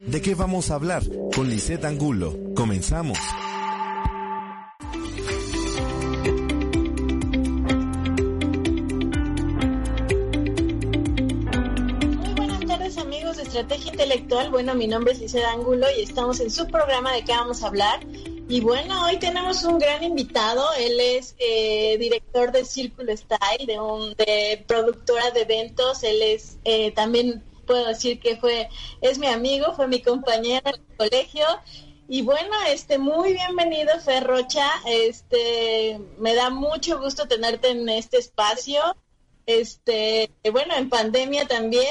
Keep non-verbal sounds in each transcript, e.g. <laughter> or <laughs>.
¿De qué vamos a hablar? Con Lisette Angulo. Comenzamos. Muy buenas tardes amigos de Estrategia Intelectual. Bueno, mi nombre es Lisette Angulo y estamos en su programa de qué vamos a hablar. Y bueno, hoy tenemos un gran invitado. Él es eh, director de Círculo Style, de, un, de productora de eventos. Él es eh, también puedo decir que fue, es mi amigo, fue mi compañero en el colegio. Y bueno, este, muy bienvenido, Ferrocha. Este, me da mucho gusto tenerte en este espacio. Este, bueno, en pandemia también,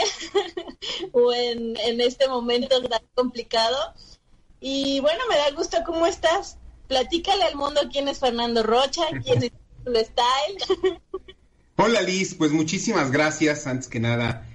<laughs> o en, en este momento tan complicado. Y bueno, me da gusto, ¿cómo estás? Platícale al mundo quién es Fernando Rocha, quién es <laughs> Style. <laughs> Hola Liz, pues muchísimas gracias, antes que nada,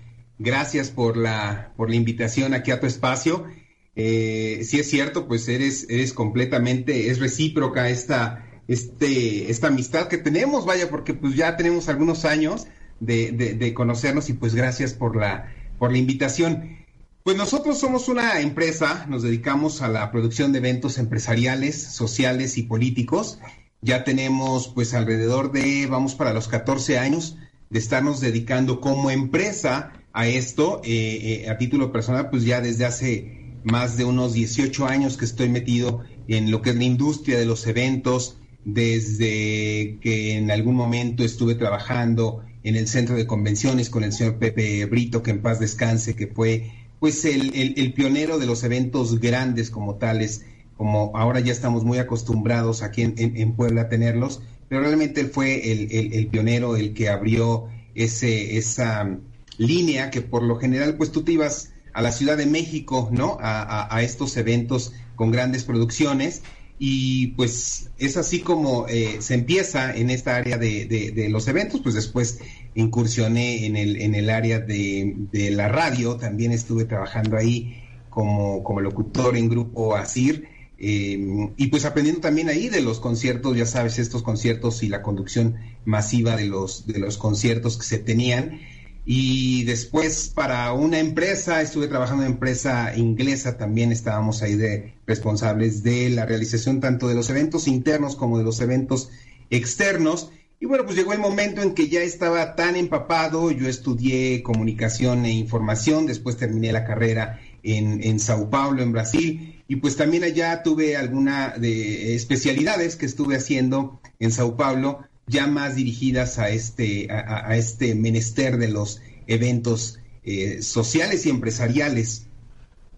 Gracias por la, por la invitación aquí a tu espacio. Eh, si es cierto, pues eres, eres completamente, es recíproca esta, este, esta amistad que tenemos, vaya, porque pues ya tenemos algunos años de, de, conocernos y pues gracias por la, por la invitación. Pues nosotros somos una empresa, nos dedicamos a la producción de eventos empresariales, sociales y políticos. Ya tenemos pues alrededor de, vamos para los 14 años de estarnos dedicando como empresa a esto. Eh, eh, a título personal, pues ya desde hace más de unos 18 años que estoy metido en lo que es la industria de los eventos, desde que en algún momento estuve trabajando en el centro de convenciones con el señor Pepe Brito, que en paz descanse, que fue pues el, pionero de los eventos grandes como tales, como ahora ya estamos muy acostumbrados aquí en, Puebla a tenerlos, pero realmente él fue el, el, pionero, el que abrió ese, esa línea que por lo general pues tú te ibas a la Ciudad de México, ¿no? A, estos eventos con grandes producciones y pues es así como eh, se empieza en esta área de, los eventos, pues después incursioné en el, en el área de, la radio, también estuve trabajando ahí como, como locutor en grupo ASIR. Eh, y pues aprendiendo también ahí de los conciertos, ya sabes, estos conciertos y la conducción masiva de los, de los conciertos que se tenían. Y después para una empresa, estuve trabajando en una empresa inglesa, también estábamos ahí de responsables de la realización tanto de los eventos internos como de los eventos externos. Y bueno, pues llegó el momento en que ya estaba tan empapado, yo estudié comunicación e información, después terminé la carrera en, en Sao Paulo, en Brasil, y pues también allá tuve alguna de especialidades que estuve haciendo en Sao Paulo, ya más dirigidas a este, a, este menester de los eventos eh, sociales y empresariales.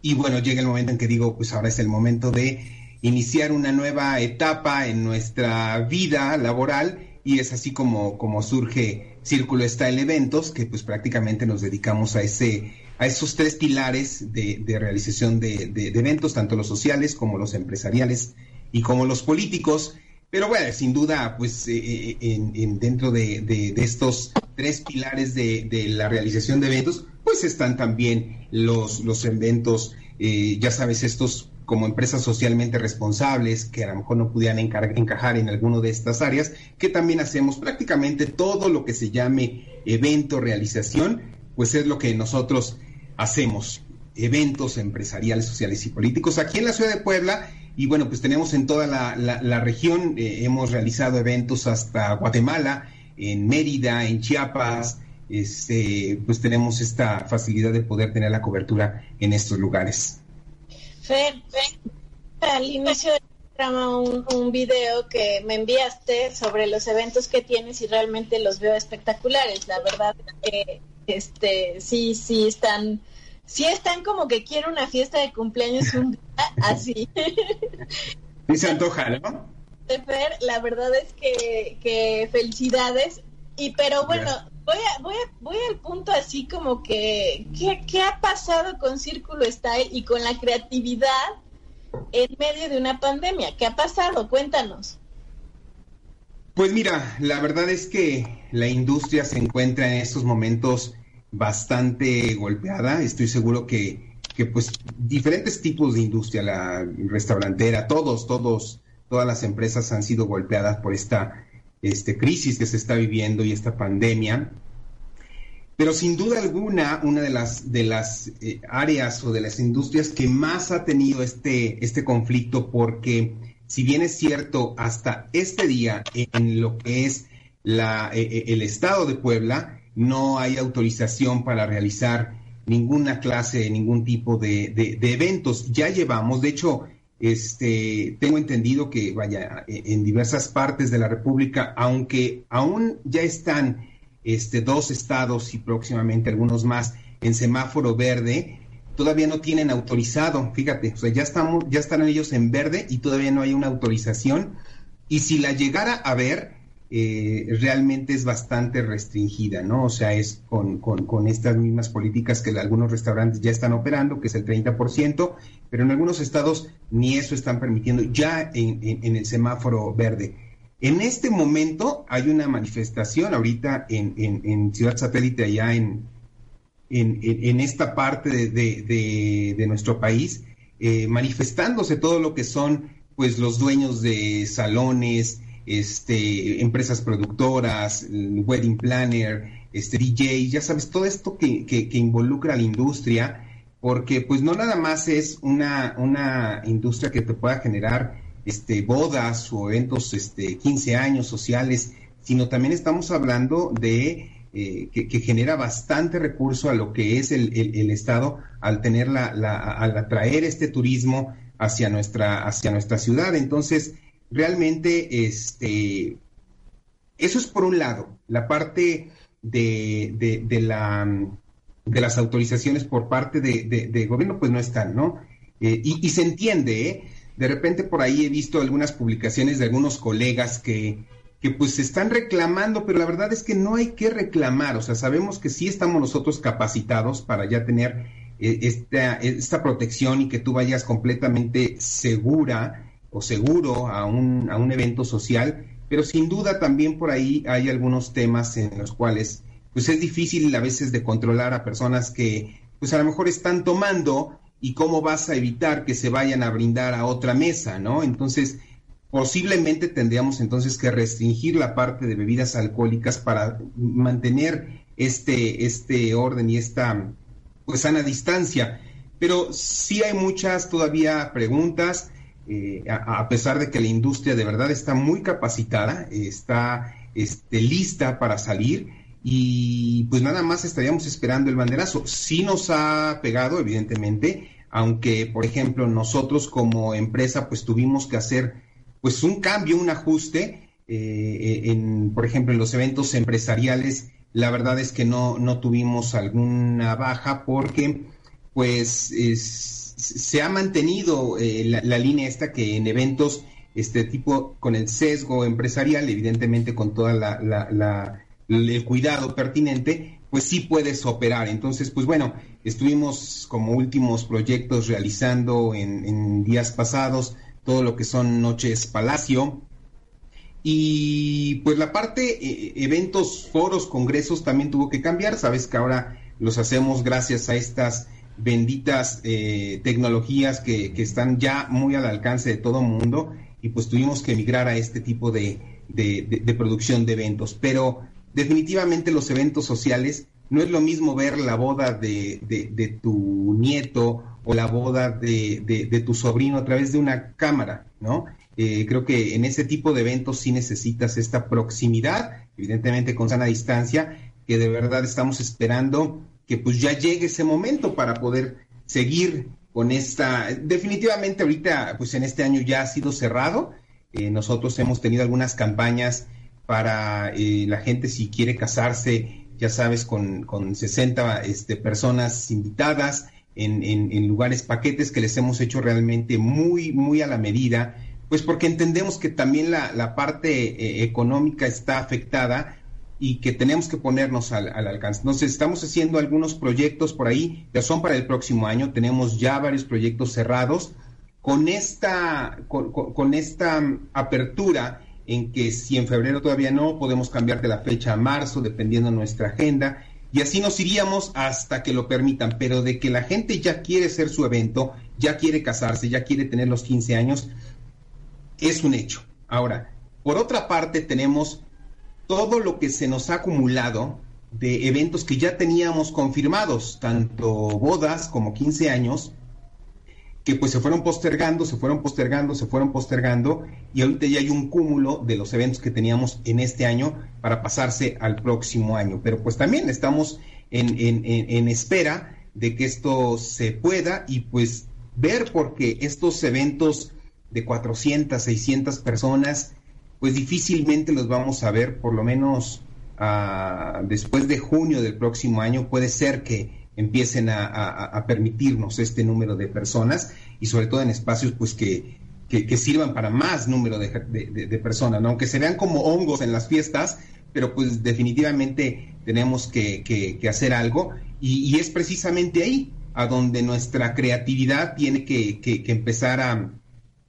Y bueno, llega el momento en que digo, pues ahora es el momento de iniciar una nueva etapa en nuestra vida laboral y es así como, como surge Círculo Style Eventos, que pues prácticamente nos dedicamos a ese a esos tres pilares de, realización de, de, eventos, tanto los sociales como los empresariales y como los políticos. Pero bueno, sin duda, pues eh, eh, en, dentro de, estos tres pilares de, la realización de eventos, pues están también los, los eventos, eh, ya sabes, estos como empresas socialmente responsables que a lo mejor no pudieran encajar en alguno de estas áreas, que también hacemos prácticamente todo lo que se llame evento, realización, pues es lo que nosotros hacemos, eventos empresariales, sociales y políticos. Aquí en la ciudad de Puebla, y bueno, pues tenemos en toda la, región, eh, hemos realizado eventos hasta Guatemala, en Mérida, en Chiapas, este, pues tenemos esta facilidad de poder tener la cobertura en estos lugares. Fer, al inicio del programa un, un video que me enviaste sobre los eventos que tienes y realmente los veo espectaculares. La verdad que este, sí, sí están sí están como que quiero una fiesta de cumpleaños un día <laughs> así. Y se antoja, ¿no? la verdad es que, felicidades. Y pero bueno, voy a, voy voy al punto así como que ¿qué, ha pasado con Círculo Style y con la creatividad en medio de una pandemia? ¿Qué ha pasado? Cuéntanos. Pues mira, la verdad es que la industria se encuentra en estos momentos bastante golpeada. Estoy seguro que, que pues diferentes tipos de industria, la restaurantera, todos, todos, todas las empresas han sido golpeadas por esta este, crisis que se está viviendo y esta pandemia. Pero sin duda alguna, una de las, de las eh, áreas o de las industrias que más ha tenido este, este conflicto, porque si bien es cierto, hasta este día en lo que es la, eh, eh, el estado de Puebla, no hay autorización para realizar ninguna clase, ningún tipo de, de, eventos. Ya llevamos, de hecho, este, tengo entendido que, vaya, en diversas partes de la República, aunque aún ya están este, dos estados y próximamente algunos más en semáforo verde, todavía no tienen autorizado, fíjate, o sea, ya estamos, ya están ellos en verde y todavía no hay una autorización. Y si la llegara a ver, eh, realmente es bastante restringida, ¿no? O sea, es con, con, estas mismas políticas que algunos restaurantes ya están operando, que es el 30%, pero en algunos estados ni eso están permitiendo, ya en, en el semáforo verde. En este momento hay una manifestación ahorita en, Ciudad Satélite, allá en, en, esta parte de, nuestro país, eh, manifestándose todo lo que son pues los dueños de salones, este, empresas productoras, wedding planner, este, DJ, ya sabes, todo esto que, que, que, involucra a la industria, porque pues no nada más es una, una industria que te pueda generar este, bodas o eventos, este, 15 años sociales, sino también estamos hablando de eh, que, genera bastante recurso a lo que es el, Estado al tener la, al atraer este turismo hacia nuestra, hacia nuestra ciudad. Entonces, realmente, este, eso es por un lado, la parte de, de, la, de las autorizaciones por parte de, gobierno, pues no están, ¿no? Eh, y, y, se entiende, ¿eh? de repente por ahí he visto algunas publicaciones de algunos colegas que, que pues se están reclamando, pero la verdad es que no hay que reclamar, o sea, sabemos que sí estamos nosotros capacitados para ya tener eh, esta, esta protección y que tú vayas completamente segura o seguro a un, a un evento social, pero sin duda también por ahí hay algunos temas en los cuales pues es difícil a veces de controlar a personas que pues a lo mejor están tomando y cómo vas a evitar que se vayan a brindar a otra mesa, ¿no? Entonces, posiblemente tendríamos entonces que restringir la parte de bebidas alcohólicas para mantener este, este orden y esta pues sana distancia. Pero sí hay muchas todavía preguntas, eh, a, pesar de que la industria de verdad está muy capacitada, está este, lista para salir y pues nada más estaríamos esperando el banderazo. Sí nos ha pegado, evidentemente, aunque por ejemplo nosotros como empresa pues tuvimos que hacer pues un cambio, un ajuste, eh, en, por ejemplo en los eventos empresariales, la verdad es que no, no tuvimos alguna baja porque pues se ha mantenido eh, la, línea esta que en eventos este tipo con el sesgo empresarial, evidentemente con toda la, la el cuidado pertinente, pues sí puedes operar. Entonces, pues bueno, estuvimos como últimos proyectos realizando en, días pasados todo lo que son noches palacio. Y pues la parte eh, eventos, foros, congresos también tuvo que cambiar. Sabes que ahora los hacemos gracias a estas benditas eh, tecnologías que, están ya muy al alcance de todo mundo y pues tuvimos que emigrar a este tipo de, de producción de eventos. Pero definitivamente los eventos sociales no es lo mismo ver la boda de, tu nieto o la boda de, tu sobrino a través de una cámara, ¿no? Eh, creo que en ese tipo de eventos sí necesitas esta proximidad, evidentemente con sana distancia, que de verdad estamos esperando que pues ya llegue ese momento para poder seguir con esta, definitivamente ahorita pues en este año ya ha sido cerrado, eh, nosotros hemos tenido algunas campañas para eh, la gente si quiere casarse, ya sabes, con, con 60 este, personas invitadas en, en, lugares paquetes que les hemos hecho realmente muy, muy a la medida, pues porque entendemos que también la, la parte eh, económica está afectada y que tenemos que ponernos al, al, alcance. Entonces, estamos haciendo algunos proyectos por ahí, que son para el próximo año, tenemos ya varios proyectos cerrados. Con esta, con, con esta apertura, en que si en febrero todavía no, podemos cambiarte la fecha a marzo, dependiendo de nuestra agenda, y así nos iríamos hasta que lo permitan, pero de que la gente ya quiere hacer su evento, ya quiere casarse, ya quiere tener los 15 años, es un hecho. Ahora, por otra parte, tenemos todo lo que se nos ha acumulado de eventos que ya teníamos confirmados, tanto bodas como 15 años, que pues se fueron postergando, se fueron postergando, se fueron postergando, y ahorita ya hay un cúmulo de los eventos que teníamos en este año para pasarse al próximo año. Pero pues también estamos en, en espera de que esto se pueda y pues ver porque estos eventos de 400, 600 personas, pues difícilmente los vamos a ver, por lo menos ah, después de junio del próximo año, puede ser que empiecen a, permitirnos este número de personas y sobre todo en espacios pues que, que, sirvan para más número de, de, personas, aunque se vean como hongos en las fiestas, pero pues definitivamente tenemos que, hacer algo y, es precisamente ahí a donde nuestra creatividad tiene que, empezar a,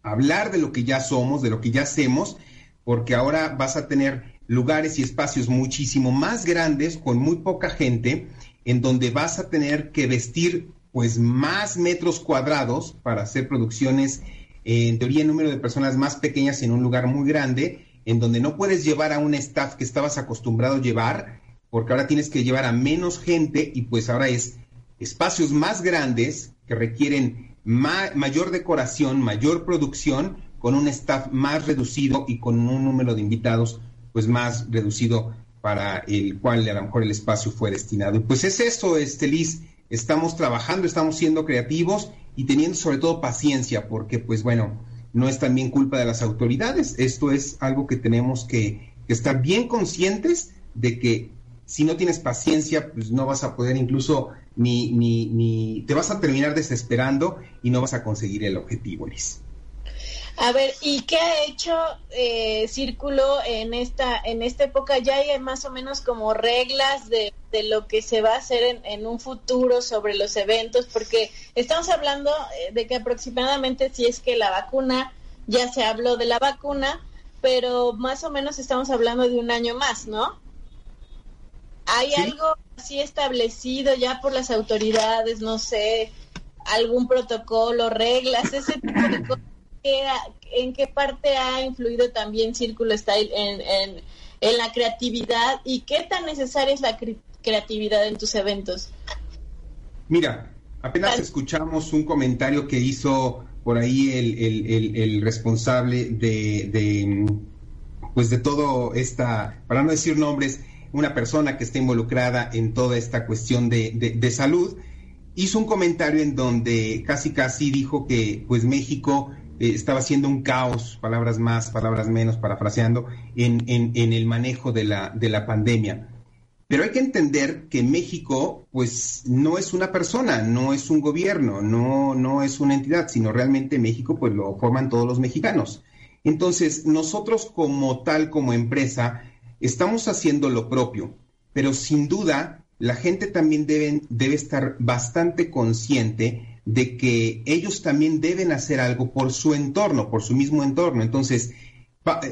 hablar de lo que ya somos, de lo que ya hacemos, porque ahora vas a tener lugares y espacios muchísimo más grandes con muy poca gente, en donde vas a tener que vestir pues más metros cuadrados para hacer producciones, en teoría en número de personas más pequeñas en un lugar muy grande, en donde no puedes llevar a un staff que estabas acostumbrado a llevar, porque ahora tienes que llevar a menos gente y pues ahora es espacios más grandes que requieren mayor decoración, mayor producción, con un staff más reducido y con un número de invitados pues más reducido para el cual a lo mejor el espacio fue destinado. pues es eso, este Liz, estamos trabajando, estamos siendo creativos y teniendo sobre todo paciencia, porque pues bueno, no es también culpa de las autoridades, esto es algo que tenemos que, estar bien conscientes de que si no tienes paciencia, pues no vas a poder incluso ni, ni, ni te vas a terminar desesperando y no vas a conseguir el objetivo, Liz. A ver, ¿y qué ha hecho eh, Círculo en esta en esta época? Ya hay más o menos como reglas de, de lo que se va a hacer en, en, un futuro sobre los eventos, porque estamos hablando eh, de que aproximadamente si es que la vacuna, ya se habló de la vacuna, pero más o menos estamos hablando de un año más, ¿no? ¿Hay algo así establecido ya por las autoridades, no sé, algún protocolo, reglas, ese tipo de cosas? ¿En qué parte ha influido también Círculo Style en, en, la creatividad y qué tan necesaria es la creatividad en tus eventos? Mira, apenas escuchamos un comentario que hizo por ahí el, el, responsable de, de, pues de todo esta, para no decir nombres, una persona que está involucrada en toda esta cuestión de, salud, hizo un comentario en donde casi casi dijo que pues México eh, estaba haciendo un caos, palabras más, palabras menos, parafraseando, en, en, el manejo de la, de la pandemia. Pero hay que entender que México, pues, no es una persona, no es un gobierno, no, no es una entidad, sino realmente México, pues, lo forman todos los mexicanos. Entonces, nosotros como tal, como empresa, estamos haciendo lo propio, pero sin duda la gente también debe, debe estar bastante consciente de que ellos también deben hacer algo por su entorno, por su mismo entorno. Entonces,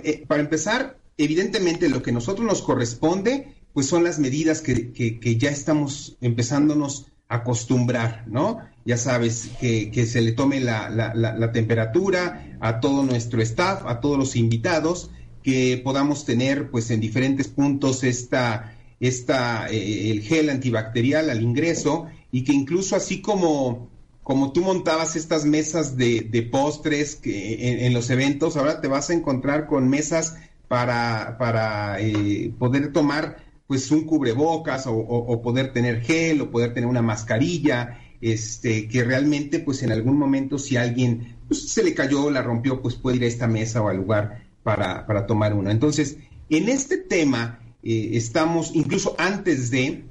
eh, para empezar, evidentemente lo que a nosotros nos corresponde, pues son las medidas que, ya estamos empezándonos a acostumbrar, ¿no? Ya sabes, que, se le tome la, la temperatura a todo nuestro staff, a todos los invitados, que podamos tener pues en diferentes puntos esta, esta eh, el gel antibacterial al ingreso y que incluso así como como tú montabas estas mesas de, postres que en, los eventos, ahora te vas a encontrar con mesas para, para eh, poder tomar pues un cubrebocas o, poder tener gel o poder tener una mascarilla, este, que realmente pues en algún momento si alguien pues, se le cayó, la rompió, pues puede ir a esta mesa o al lugar para, para tomar uno. Entonces, en este tema eh, estamos, incluso antes de,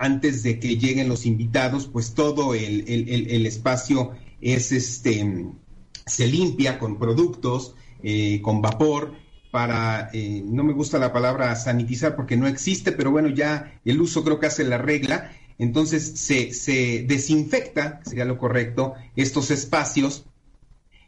antes de que lleguen los invitados, pues todo el, espacio es este, se limpia con productos, eh, con vapor, para, eh, no me gusta la palabra sanitizar porque no existe, pero bueno, ya el uso creo que hace la regla. Entonces se, se desinfecta, sería lo correcto, estos espacios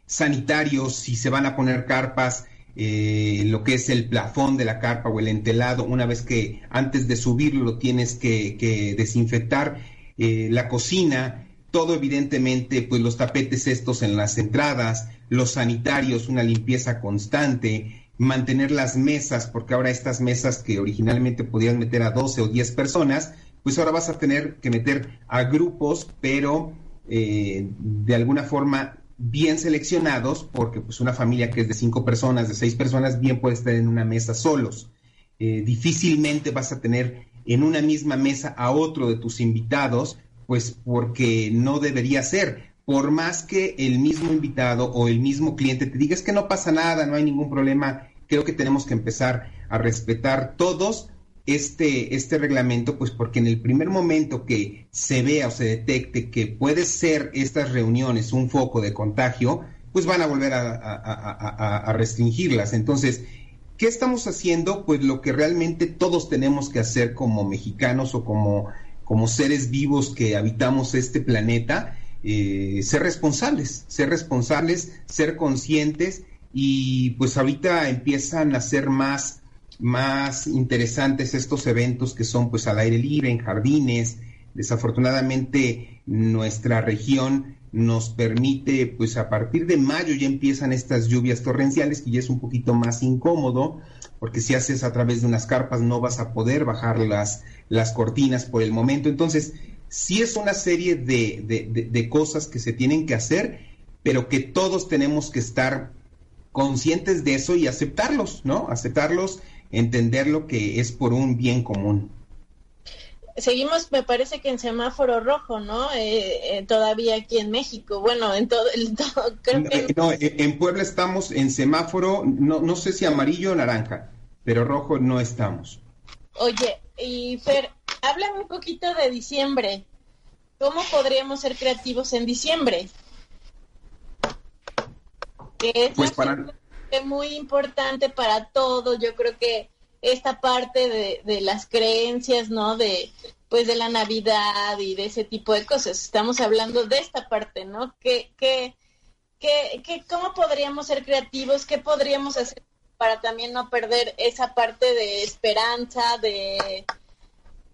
sanitarios, si se van a poner carpas, eh, lo que es el plafón de la carpa o el entelado, una vez que antes de subirlo lo tienes que, desinfectar, eh, la cocina, todo evidentemente, pues los tapetes estos en las entradas, los sanitarios, una limpieza constante, mantener las mesas, porque ahora estas mesas que originalmente podían meter a 12 o 10 personas, pues ahora vas a tener que meter a grupos, pero eh, de alguna forma bien seleccionados, porque pues una familia que es de cinco personas, de seis personas, bien puede estar en una mesa solos. Eh, difícilmente vas a tener en una misma mesa a otro de tus invitados, pues porque no debería ser. Por más que el mismo invitado o el mismo cliente te diga es que no pasa nada, no hay ningún problema, creo que tenemos que empezar a respetar todos este, este reglamento, pues porque en el primer momento que se vea o se detecte que puede ser estas reuniones un foco de contagio, pues van a volver a, restringirlas. Entonces, ¿qué estamos haciendo? Pues lo que realmente todos tenemos que hacer como mexicanos o como, como seres vivos que habitamos este planeta, eh, ser responsables, ser responsables, ser conscientes y pues ahorita empiezan a ser más más interesantes estos eventos que son pues al aire libre, en jardines. Desafortunadamente nuestra región nos permite, pues a partir de mayo ya empiezan estas lluvias torrenciales, que ya es un poquito más incómodo, porque si haces a través de unas carpas no vas a poder bajar las, las cortinas por el momento. Entonces, sí es una serie de, de, de cosas que se tienen que hacer, pero que todos tenemos que estar conscientes de eso y aceptarlos, ¿no? Aceptarlos entender lo que es por un bien común. Seguimos, me parece que en semáforo rojo, ¿no? Eh, eh, todavía aquí en México. Bueno, en todo, el <laughs> creo que... no, en Puebla estamos en semáforo, no, no sé si amarillo o naranja, pero rojo no estamos. Oye, y Fer, háblame un poquito de diciembre. ¿Cómo podríamos ser creativos en diciembre? pues para muy importante para todos. Yo creo que esta parte de, de, las creencias, ¿no? De pues de la Navidad y de ese tipo de cosas. Estamos hablando de esta parte, ¿no? ¿Qué, qué, qué, cómo podríamos ser creativos? ¿Qué podríamos hacer para también no perder esa parte de esperanza, de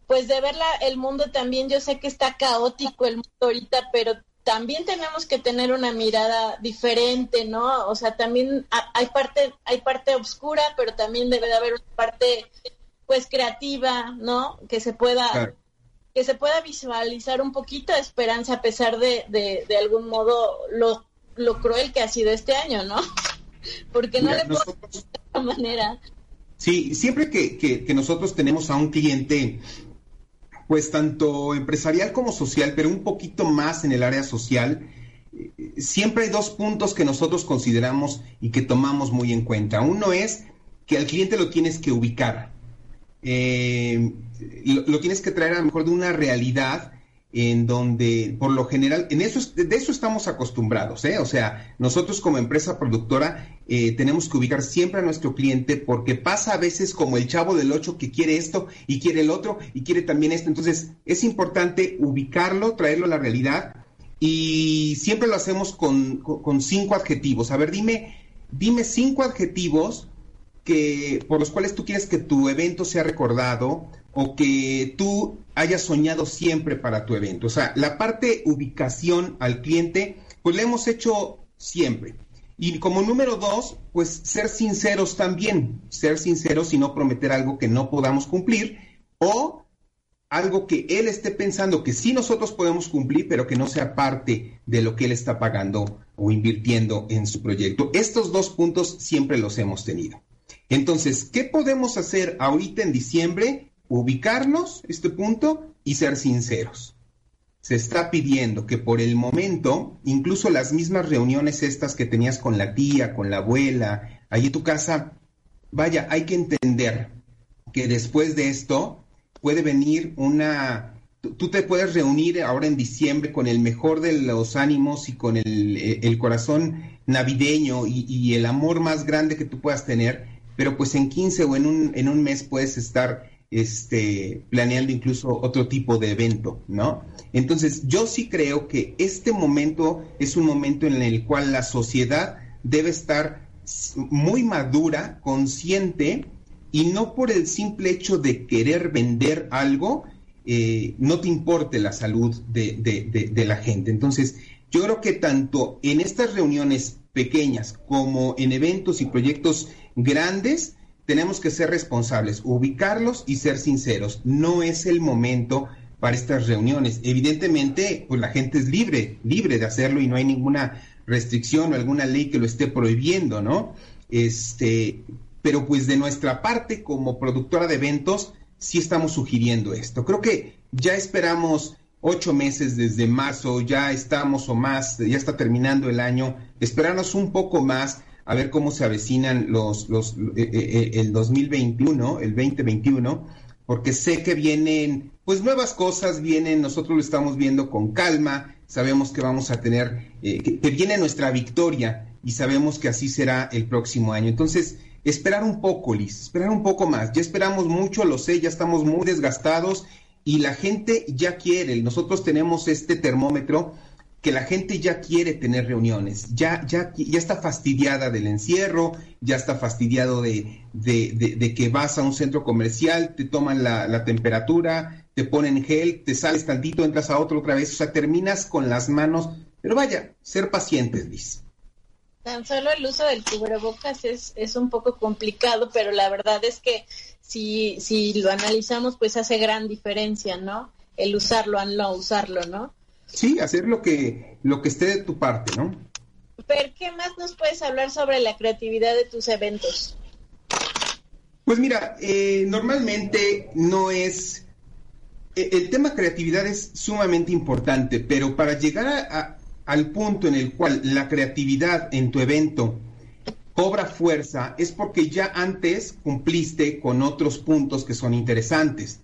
pues de ver el mundo también? Yo sé que está caótico el mundo ahorita, pero también tenemos que tener una mirada diferente, ¿no? O sea, también hay parte, hay parte oscura, pero también debe de haber una parte, pues, creativa, ¿no? Que se pueda, que se pueda visualizar un poquito de esperanza a pesar de, de, algún modo, lo, lo cruel que ha sido este año, ¿no? <laughs> Porque no le puedo de esta manera. Sí, siempre que, que, que nosotros tenemos a un cliente pues tanto empresarial como social, pero un poquito más en el área social, eh, siempre hay dos puntos que nosotros consideramos y que tomamos muy en cuenta. Uno es que al cliente lo tienes que ubicar, eh, lo, tienes que traer a lo mejor de una realidad en donde por lo general, en eso, de eso estamos acostumbrados, ¿eh? O sea, nosotros como empresa productora eh, tenemos que ubicar siempre a nuestro cliente porque pasa a veces como el chavo del 8 que quiere esto y quiere el otro y quiere también esto. Entonces, es importante ubicarlo, traerlo a la realidad y siempre lo hacemos con, con, cinco adjetivos. A ver, dime, dime cinco adjetivos que, por los cuales tú quieres que tu evento sea recordado o que tú hayas soñado siempre para tu evento. O sea, la parte ubicación al cliente, pues la hemos hecho siempre. Y como número dos, pues ser sinceros también, ser sinceros y no prometer algo que no podamos cumplir o algo que él esté pensando que sí nosotros podemos cumplir, pero que no sea parte de lo que él está pagando o invirtiendo en su proyecto. Estos dos puntos siempre los hemos tenido. Entonces, ¿qué podemos hacer ahorita en diciembre? Ubicarnos, este punto, y ser sinceros. Se está pidiendo que por el momento, incluso las mismas reuniones estas que tenías con la tía, con la abuela, allí en tu casa, vaya, hay que entender que después de esto puede venir una... Tú te puedes reunir ahora en diciembre con el mejor de los ánimos y con el, corazón navideño y, y, el amor más grande que tú puedas tener, pero pues en 15 o en un, en un mes puedes estar este, planeando incluso otro tipo de evento, ¿no? Entonces, yo sí creo que este momento es un momento en el cual la sociedad debe estar muy madura, consciente, y no por el simple hecho de querer vender algo, eh, no te importe la salud de, de, la gente. Entonces, yo creo que tanto en estas reuniones pequeñas como en eventos y proyectos grandes, tenemos que ser responsables, ubicarlos y ser sinceros. No es el momento para estas reuniones. Evidentemente, pues la gente es libre, libre de hacerlo y no hay ninguna restricción o alguna ley que lo esté prohibiendo, ¿no? Este, pero pues de nuestra parte como productora de eventos sí estamos sugiriendo esto. Creo que ya esperamos ocho meses desde marzo, ya estamos o más, ya está terminando el año, esperarnos un poco más a ver cómo se avecinan los, los eh, eh, eh, el 2021, el 2021, porque sé que vienen pues nuevas cosas, vienen, nosotros lo estamos viendo con calma, sabemos que vamos a tener, que, que viene nuestra victoria y sabemos que así será el próximo año. Entonces, esperar un poco, Liz, esperar un poco más. Ya esperamos mucho, lo sé, ya estamos muy desgastados y la gente ya quiere, nosotros tenemos este termómetro que la gente ya quiere tener reuniones, ya, ya, ya está fastidiada del encierro, ya está fastidiado de, de, que vas a un centro comercial, te toman la, la, temperatura, te ponen gel, te sales tantito, entras a otro otra vez, o sea, terminas con las manos, pero vaya, ser pacientes, Liz. Tan solo el uso del cubrebocas es, es un poco complicado, pero la verdad es que si, si lo analizamos, pues hace gran diferencia, ¿no? El usarlo, al no usarlo, ¿no? Sí, hacer lo que, lo que esté de tu parte, ¿no? Pero, ¿qué más nos puedes hablar sobre la creatividad de tus eventos? Pues mira, eh, normalmente no es... E, el tema creatividad es sumamente importante, pero para llegar al punto en el cual la creatividad en tu evento cobra fuerza es porque ya antes cumpliste con otros puntos que son interesantes.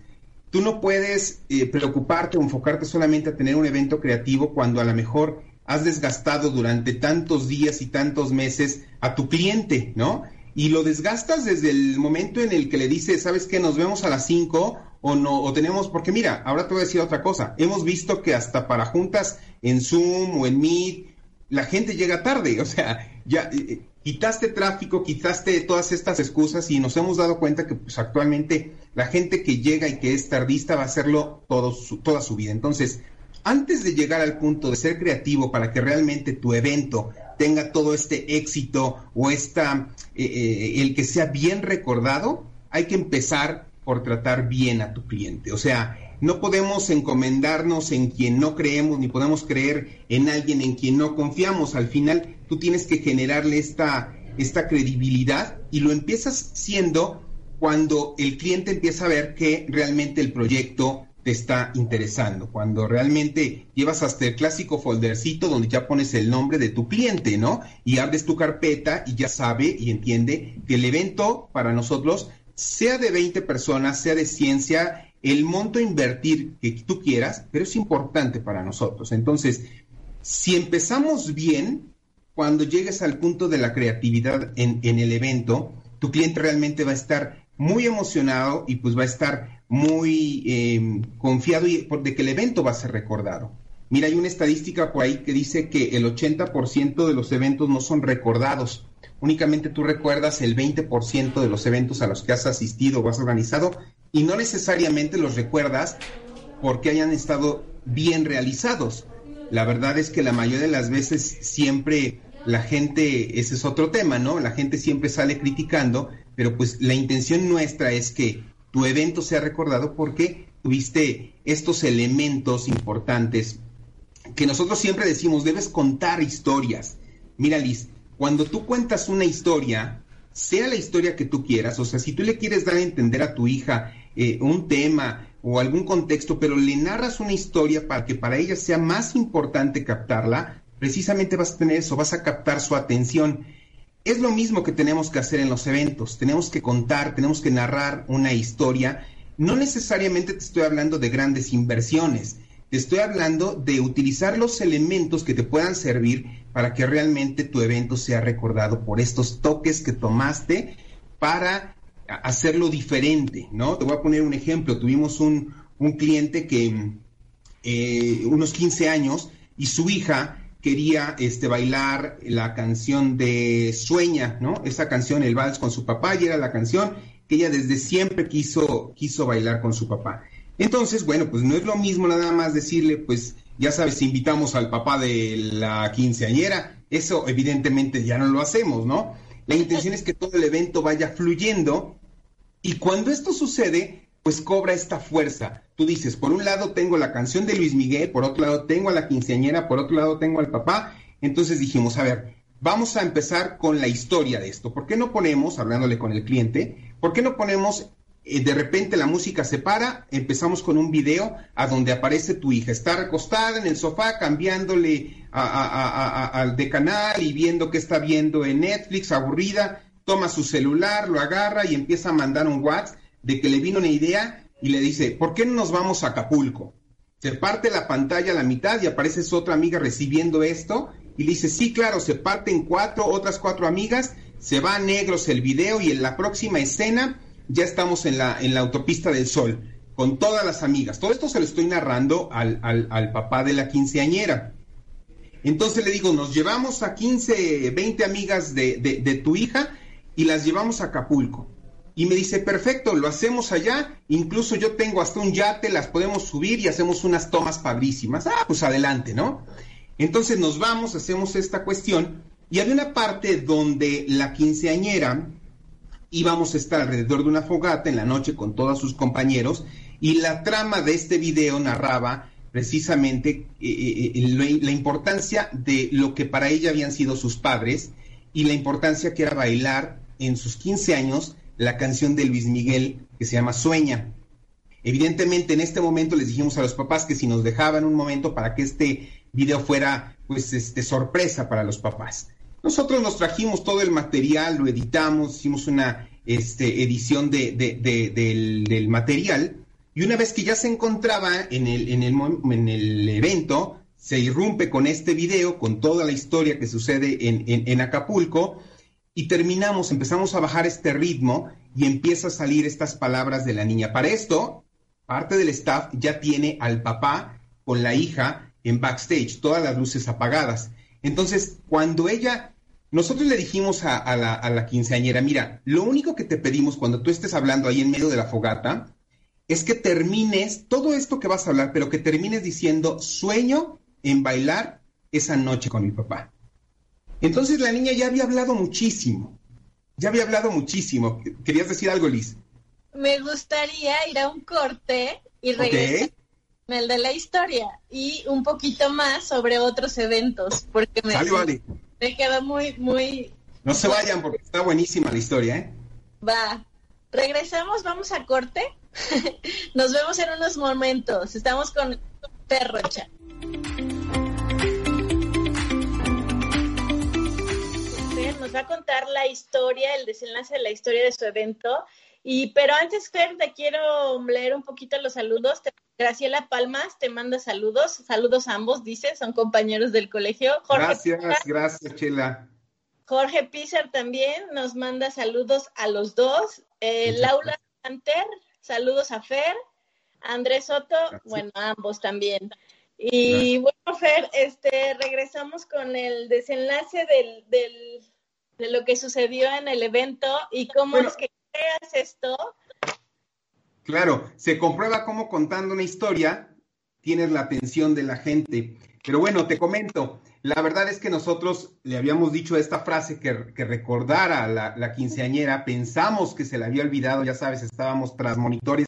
Tú no puedes eh, preocuparte o enfocarte solamente a tener un evento creativo cuando a lo mejor has desgastado durante tantos días y tantos meses a tu cliente, ¿no? Y lo desgastas desde el momento en el que le dices, ¿sabes qué? Nos vemos a las 5 o no, o tenemos, porque mira, ahora te voy a decir otra cosa. Hemos visto que hasta para juntas en Zoom o en Meet, la gente llega tarde, <laughs> o sea, ya eh, quitaste tráfico, quitaste todas estas excusas y nos hemos dado cuenta que pues, actualmente la gente que llega y que es tardista va a hacerlo toda su vida. Entonces, antes de llegar al punto de ser creativo para que realmente tu evento tenga todo este éxito o esta, eh, el que sea bien recordado, hay que empezar por tratar bien a tu cliente. O sea, no podemos encomendarnos en quien no creemos, ni podemos creer en alguien en quien no confiamos. Al final, tú tienes que generarle esta, esta credibilidad y lo empiezas siendo cuando el cliente empieza a ver que realmente el proyecto te está interesando, cuando realmente llevas hasta el clásico foldercito donde ya pones el nombre de tu cliente, ¿no? Y abres tu carpeta y ya sabe y entiende que el evento para nosotros, sea de 20 personas, sea de ciencia, el monto a invertir que tú quieras, pero es importante para nosotros. Entonces, si empezamos bien, cuando llegues al punto de la creatividad en, el evento, tu cliente realmente va a estar muy emocionado y pues va a estar muy em, confiado y, de que el evento va a ser recordado. Mira, hay una estadística por ahí que dice que el 80% de los eventos no son recordados. Únicamente tú recuerdas el 20% de los eventos a los que has asistido o has organizado y no necesariamente los recuerdas porque hayan estado bien realizados. La verdad es que la mayoría de las veces siempre la gente, ese es otro tema, ¿no? La gente siempre sale criticando, pero pues la intención nuestra es que tu evento sea recordado porque tuviste estos elementos importantes que nosotros siempre decimos, debes contar historias. Mira, Liz, cuando tú cuentas una historia, sea la historia que tú quieras, o sea, si tú le quieres dar a entender a tu hija eh, un tema o algún contexto, pero le narras una historia para que para ella sea más importante captarla, precisamente vas a tener eso, vas a captar su atención. Es lo mismo que tenemos que hacer en los eventos, tenemos que contar, tenemos que narrar una historia. No necesariamente te estoy hablando de grandes inversiones, te estoy hablando de utilizar los elementos que te puedan servir para que realmente tu evento sea recordado por estos toques que tomaste para hacerlo diferente, ¿no? Te voy a poner un ejemplo. Tuvimos un, cliente que eh, unos 15 años y su hija quería este, bailar la canción de Sueña, ¿no? Esa canción, el vals con su papá, y era la canción que ella desde siempre quiso, quiso bailar con su papá. Entonces, bueno, pues no es lo mismo nada más decirle, pues ya sabes, invitamos al papá de la quinceañera, eso evidentemente ya no lo hacemos, ¿no? La intención es que todo el evento vaya fluyendo y cuando esto sucede, pues cobra esta fuerza. Tú dices, por un lado tengo la canción de Luis Miguel, por otro lado tengo a la quinceañera, por otro lado tengo al papá. Entonces dijimos, a ver, vamos a empezar con la historia de esto. ¿Por qué no ponemos, hablándole con el cliente, por qué no ponemos eh, de repente la música se para, empezamos con un video a donde aparece tu hija, está recostada en el sofá cambiándole al de canal y viendo qué está viendo en Netflix, aburrida, toma su celular, lo agarra y empieza a mandar un WhatsApp de que le vino una idea y le dice, ¿por qué no nos vamos a Acapulco? Se parte la pantalla a la mitad y aparece su otra amiga recibiendo esto y le dice, sí, claro, se parten cuatro, otras cuatro amigas, se va a negros el video y en la próxima escena ya estamos en la, en la autopista del sol, con todas las amigas. Todo esto se lo estoy narrando al, al, papá de la quinceañera. Entonces le digo, nos llevamos a 15, 20 amigas de, de, tu hija y las llevamos a Acapulco. Y me dice, perfecto, lo hacemos allá, incluso yo tengo hasta un yate, las podemos subir y hacemos unas tomas padrísimas. Ah, pues adelante, ¿no? Entonces nos vamos, hacemos esta cuestión y había una parte donde la quinceañera íbamos a estar alrededor de una fogata en la noche con todos sus compañeros y la trama de este video narraba precisamente eh, eh, eh, la importancia de lo que para ella habían sido sus padres y la importancia que era bailar en sus 15 años la canción de Luis Miguel que se llama Sueña. Evidentemente en este momento les dijimos a los papás que si nos dejaban un momento para que este video fuera pues este sorpresa para los papás. Nosotros nos trajimos todo el material, lo editamos, hicimos una este, edición de, del, material y una vez que ya se encontraba en el evento, se irrumpe con este video, con toda la historia que sucede en, en, Acapulco y terminamos, empezamos a bajar este ritmo y empieza a salir estas palabras de la niña. Para esto, parte del staff ya tiene al papá con la hija en backstage, todas las luces apagadas. Entonces, cuando ella nosotros le dijimos a, la, quinceañera, mira, lo único que te pedimos cuando tú estés hablando ahí en medio de la fogata es que termines todo esto que vas a hablar, pero que termines diciendo, sueño en bailar esa noche con mi papá. Entonces la niña ya había hablado muchísimo, ya había hablado muchísimo. ¿Querías decir algo, Liz? Me gustaría ir a un corte y regresar el de la historia y un poquito más sobre otros eventos, porque me... vale. Me quedó muy, muy... No se vayan porque está buenísima la historia, ¿eh? Va. Regresamos, vamos a corte. <laughs> Nos vemos en unos momentos. Estamos con Perrocha. Nos va a contar la historia, el desenlace de la historia de su evento. Y, pero antes, Fer, te quiero leer un poquito los saludos. Graciela Palmas te manda saludos. Saludos a ambos, dice, son compañeros del colegio. gracias, gracias, Chela. Jorge Pizar también nos manda saludos a los dos. Eh, Laura Santer, saludos a Fer. Andrés Soto, bueno, a ambos también. Y bueno, Fer, este, regresamos con el desenlace del, del, de lo que sucedió en el evento y cómo es que esto Claro, se comprueba cómo contando una historia tienes la atención de la gente. Pero bueno, te comento, la verdad es que nosotros le habíamos dicho esta frase que, recordara a la, quinceañera, pensamos que se le había olvidado, ya sabes, estábamos tras monitores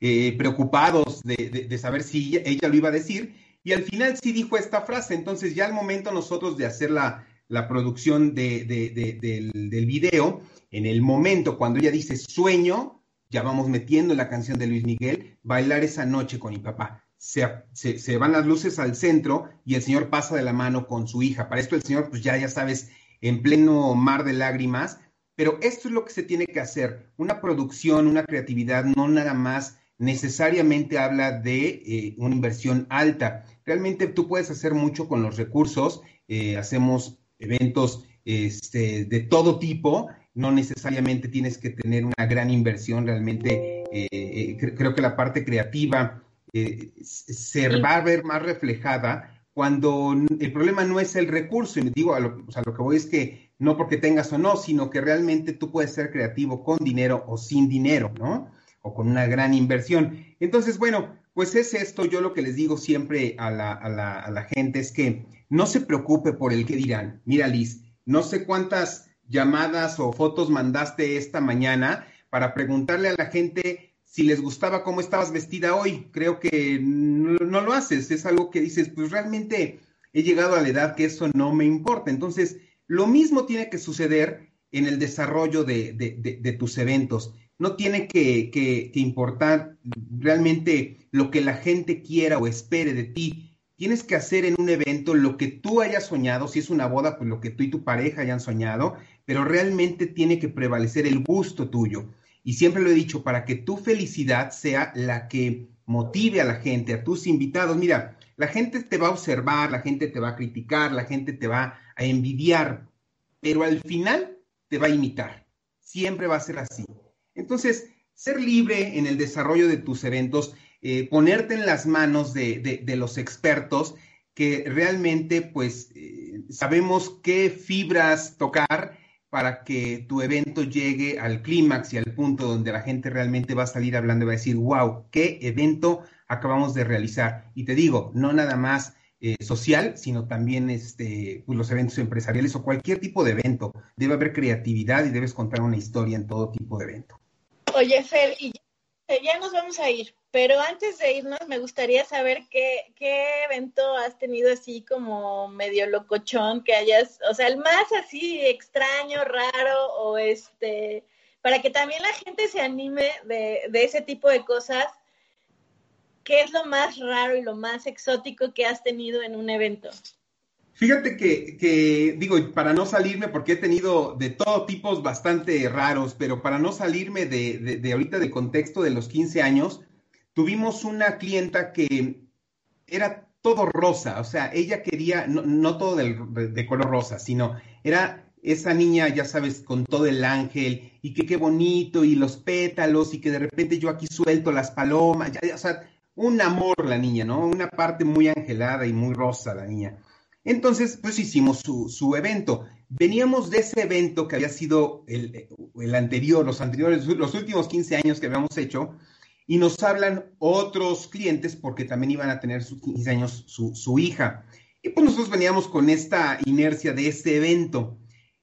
eh, preocupados de, saber si ella, lo iba a decir, y al final sí dijo esta frase, entonces ya al momento nosotros de hacer la, producción del, del video, en el momento cuando ella dice sueño, ya vamos metiendo la canción de Luis Miguel, bailar esa noche con mi papá. Se, se, van las luces al centro y el señor pasa de la mano con su hija. Para esto el señor, pues ya, ya sabes, en pleno mar de lágrimas. Pero esto es lo que se tiene que hacer. Una producción, una creatividad, no nada más necesariamente habla de eh, una inversión alta. Realmente tú puedes hacer mucho con los recursos. Eh, hacemos eventos este, de todo tipo no necesariamente tienes que tener una gran inversión, realmente eh, eh, creo que la parte creativa eh, se va a ver más reflejada cuando el problema no es el recurso, y digo, a lo, o sea, lo que voy es que no porque tengas o no, sino que realmente tú puedes ser creativo con dinero o sin dinero, ¿no? O con una gran inversión. Entonces, bueno, Pues es esto, yo lo que les digo siempre a la, a la, a la gente es que no se preocupe por el que dirán. Mira, Liz, no sé cuántas llamadas o fotos mandaste esta mañana para preguntarle a la gente si les gustaba cómo estabas vestida hoy. Creo que no, lo haces, es algo que dices, pues realmente he llegado a la edad que eso no me importa. Entonces, lo mismo tiene que suceder en el desarrollo de, de, de, de tus eventos no tiene que, que, que, importar realmente lo que la gente quiera o espere de ti. Tienes que hacer en un evento lo que tú hayas soñado, si es una boda, pues lo que tú y tu pareja hayan soñado, pero realmente tiene que prevalecer el gusto tuyo. Y siempre lo he dicho, para que tu felicidad sea la que motive a la gente, a tus invitados. Mira, la gente te va a observar, la gente te va a criticar, la gente te va a envidiar, pero al final te va a imitar. Siempre va a ser así. Entonces, ser libre en el desarrollo de tus eventos, eh, ponerte en las manos de, los expertos que realmente pues eh, sabemos qué fibras tocar para que tu evento llegue al clímax y al punto donde la gente realmente va a salir hablando y va a decir, wow, qué evento acabamos de realizar. Y te digo, no nada más eh, social, sino también este, pues, los eventos empresariales o cualquier tipo de evento. Debe haber creatividad y debes contar una historia en todo tipo de evento. Oye, Fer, y ya nos vamos a ir, pero antes de irnos me gustaría saber qué, qué evento has tenido así como medio locochón, que hayas, o sea, el más así extraño, raro, o este, para que también la gente se anime de, de ese tipo de cosas. ¿Qué es lo más raro y lo más exótico que has tenido en un evento? Fíjate que, digo, para no salirme, porque he tenido de todo tipos bastante raros, pero para no salirme de, de, de, ahorita del contexto de los 15 años, tuvimos una clienta que era todo rosa, o sea, ella quería, no, no todo del, de color rosa, sino era esa niña, ya sabes, con todo el ángel, y que qué bonito, y los pétalos, y que de repente yo aquí suelto las palomas, ya, o sea, un amor la niña, ¿no? Una parte muy angelada y muy rosa la niña. Entonces, pues hicimos su, su, evento. Veníamos de ese evento que había sido el, el, anterior, los anteriores, los últimos 15 años que habíamos hecho, y nos hablan otros clientes porque también iban a tener sus 15 años su, su hija. Y pues nosotros veníamos con esta inercia de ese evento.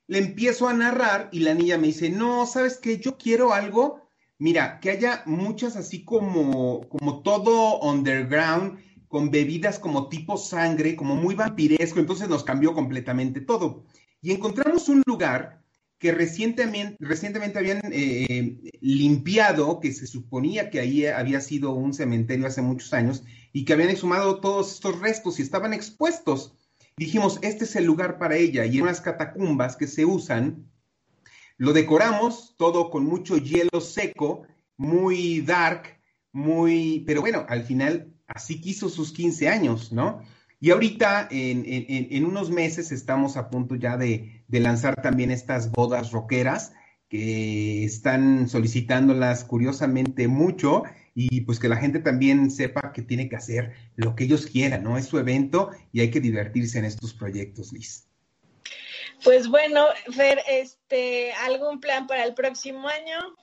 Le empiezo a narrar y la niña me dice, no, ¿sabes qué? Yo quiero algo, mira, que haya muchas así como, como todo underground, con bebidas como tipo sangre, como muy vampiresco, entonces nos cambió completamente todo. Y encontramos un lugar que recientemente, habían eh, limpiado, que se suponía que ahí había sido un cementerio hace muchos años, y que habían exhumado todos estos restos y estaban expuestos. Dijimos, este es el lugar para ella, y en unas catacumbas que se usan, lo decoramos todo con mucho hielo seco, muy dark, muy, pero bueno, al final así quiso sus 15 años, ¿no? Y ahorita, en, en, en unos meses, estamos a punto ya de, de, lanzar también estas bodas roqueras que están solicitándolas curiosamente mucho y pues que la gente también sepa que tiene que hacer lo que ellos quieran, ¿no? Es su evento y hay que divertirse en estos proyectos, Liz. Pues bueno, Fer, este, ¿algún plan para el próximo año?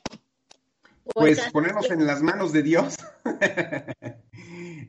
Pues ponernos en las manos de Dios. <laughs>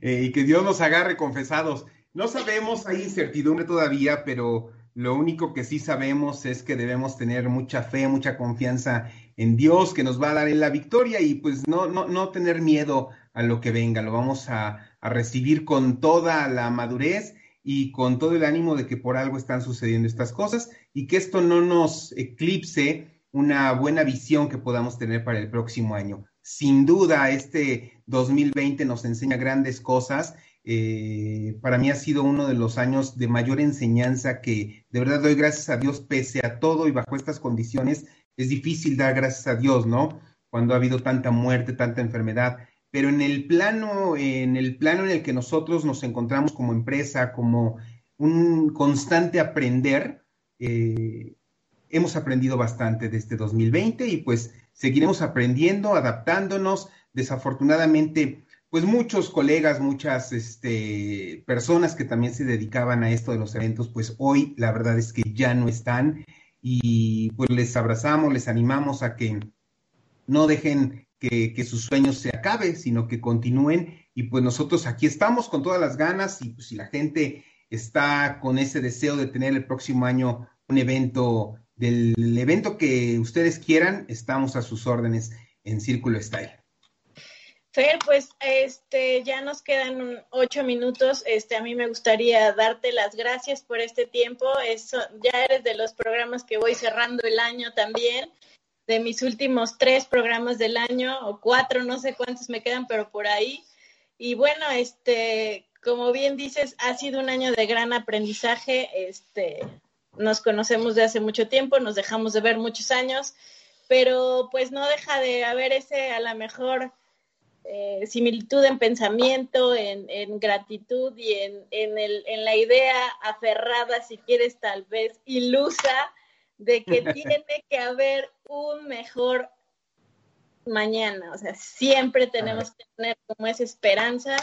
eh, y que Dios nos agarre confesados. No sabemos, hay incertidumbre todavía, pero lo único que sí sabemos es que debemos tener mucha fe, mucha confianza en Dios, que nos va a dar en la victoria y pues no, no, no tener miedo a lo que venga, lo vamos a, a recibir con toda la madurez y con todo el ánimo de que por algo están sucediendo estas cosas y que esto no nos eclipse una buena visión que podamos tener para el próximo año. Sin duda, este 2020 nos enseña grandes cosas. Eh, para mí ha sido uno de los años de mayor enseñanza que de verdad doy gracias a Dios pese a todo y bajo estas condiciones. Es difícil dar gracias a Dios, ¿no? Cuando ha habido tanta muerte, tanta enfermedad. Pero en el plano, en el plano en el que nosotros nos encontramos como empresa, como un constante aprender, eh, hemos aprendido bastante de este 2020 y pues seguiremos aprendiendo, adaptándonos. Desafortunadamente, pues muchos colegas, muchas este, personas que también se dedicaban a esto de los eventos, pues hoy la verdad es que ya no están. Y pues les abrazamos, les animamos a que no dejen que, sus sueños se acaben, sino que continúen. Y pues nosotros aquí estamos con todas las ganas. Y pues si la gente está con ese deseo de tener el próximo año un evento, del evento que ustedes quieran, estamos a sus órdenes en Círculo Style. Fer, pues este ya nos quedan ocho minutos. Este, a mí me gustaría darte las gracias por este tiempo. Eso, ya eres de los programas que voy cerrando el año también, de mis últimos tres programas del año o cuatro, no sé cuántos me quedan, pero por ahí. Y bueno, este, como bien dices, ha sido un año de gran aprendizaje. Este, nos conocemos de hace mucho tiempo, nos dejamos de ver muchos años, pero pues no deja de haber ese a lo mejor eh, similitud en pensamiento, en, gratitud y en, el, en la idea aferrada, si quieres tal vez ilusa, de que <laughs> tiene que haber un mejor mañana. O sea, siempre tenemos que tener como esa esperanza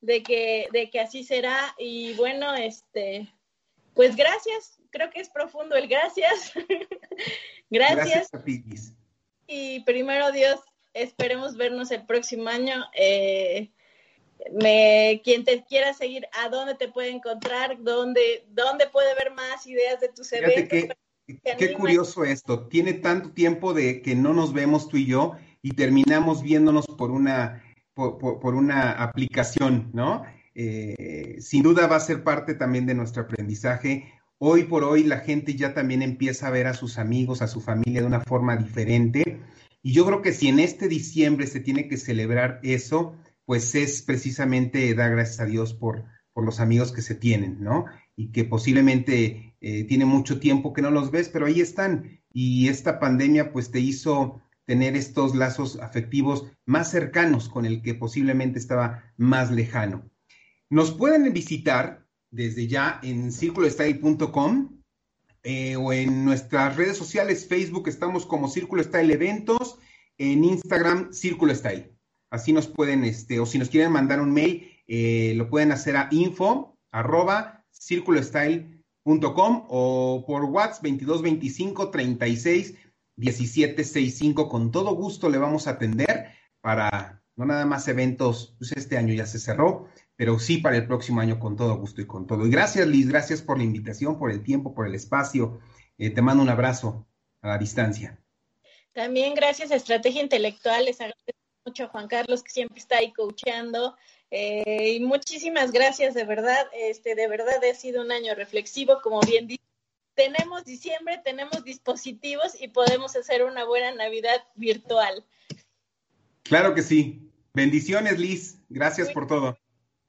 de que, de que así será. Y bueno, este, pues gracias. Creo que es profundo el gracias. <laughs> gracias. gracias y primero Dios, esperemos vernos el próximo año. Eh, me, quien te quiera seguir, ¿a dónde te puede encontrar? ¿Dónde, dónde puede ver más ideas de tus eventos? qué curioso esto. Tiene tanto tiempo de que no nos vemos tú y yo y terminamos viéndonos por una, por, una aplicación, ¿no? Eh, sin duda va a ser parte también de nuestro aprendizaje. Hoy por hoy la gente ya también empieza a ver a sus amigos, a su familia de una forma diferente y yo creo que si en este diciembre se tiene que celebrar eso, pues es precisamente dar gracias a Dios por, por los amigos que se tienen, ¿no? Y que posiblemente eh, tiene mucho tiempo que no los ves, pero ahí están. Y esta pandemia pues te hizo tener estos lazos afectivos más cercanos con el que posiblemente estaba más lejano. Nos pueden visitar desde ya en circulostyle.com eh, o en nuestras redes sociales, Facebook estamos como Círculo Style Eventos, en Instagram Círculo Style. Así nos pueden, este, o si nos quieren mandar un mail, eh, lo pueden hacer a info arroba o por WhatsApp 2225 36 1765. Con todo gusto le vamos a atender para no nada más eventos, pues este año ya se cerró, pero sí para el próximo año con todo gusto y con todo. Y gracias, Liz, gracias por la invitación, por el tiempo, por el espacio. Eh, te mando un abrazo a la distancia. También gracias a Estrategia Intelectual, les agradezco mucho a Juan Carlos que siempre está ahí coachando. Eh, y muchísimas gracias, de verdad, este, de verdad ha sido un año reflexivo, como bien dice. Tenemos diciembre, tenemos dispositivos y podemos hacer una buena Navidad virtual. Claro que sí. Bendiciones, Liz. Gracias por todo.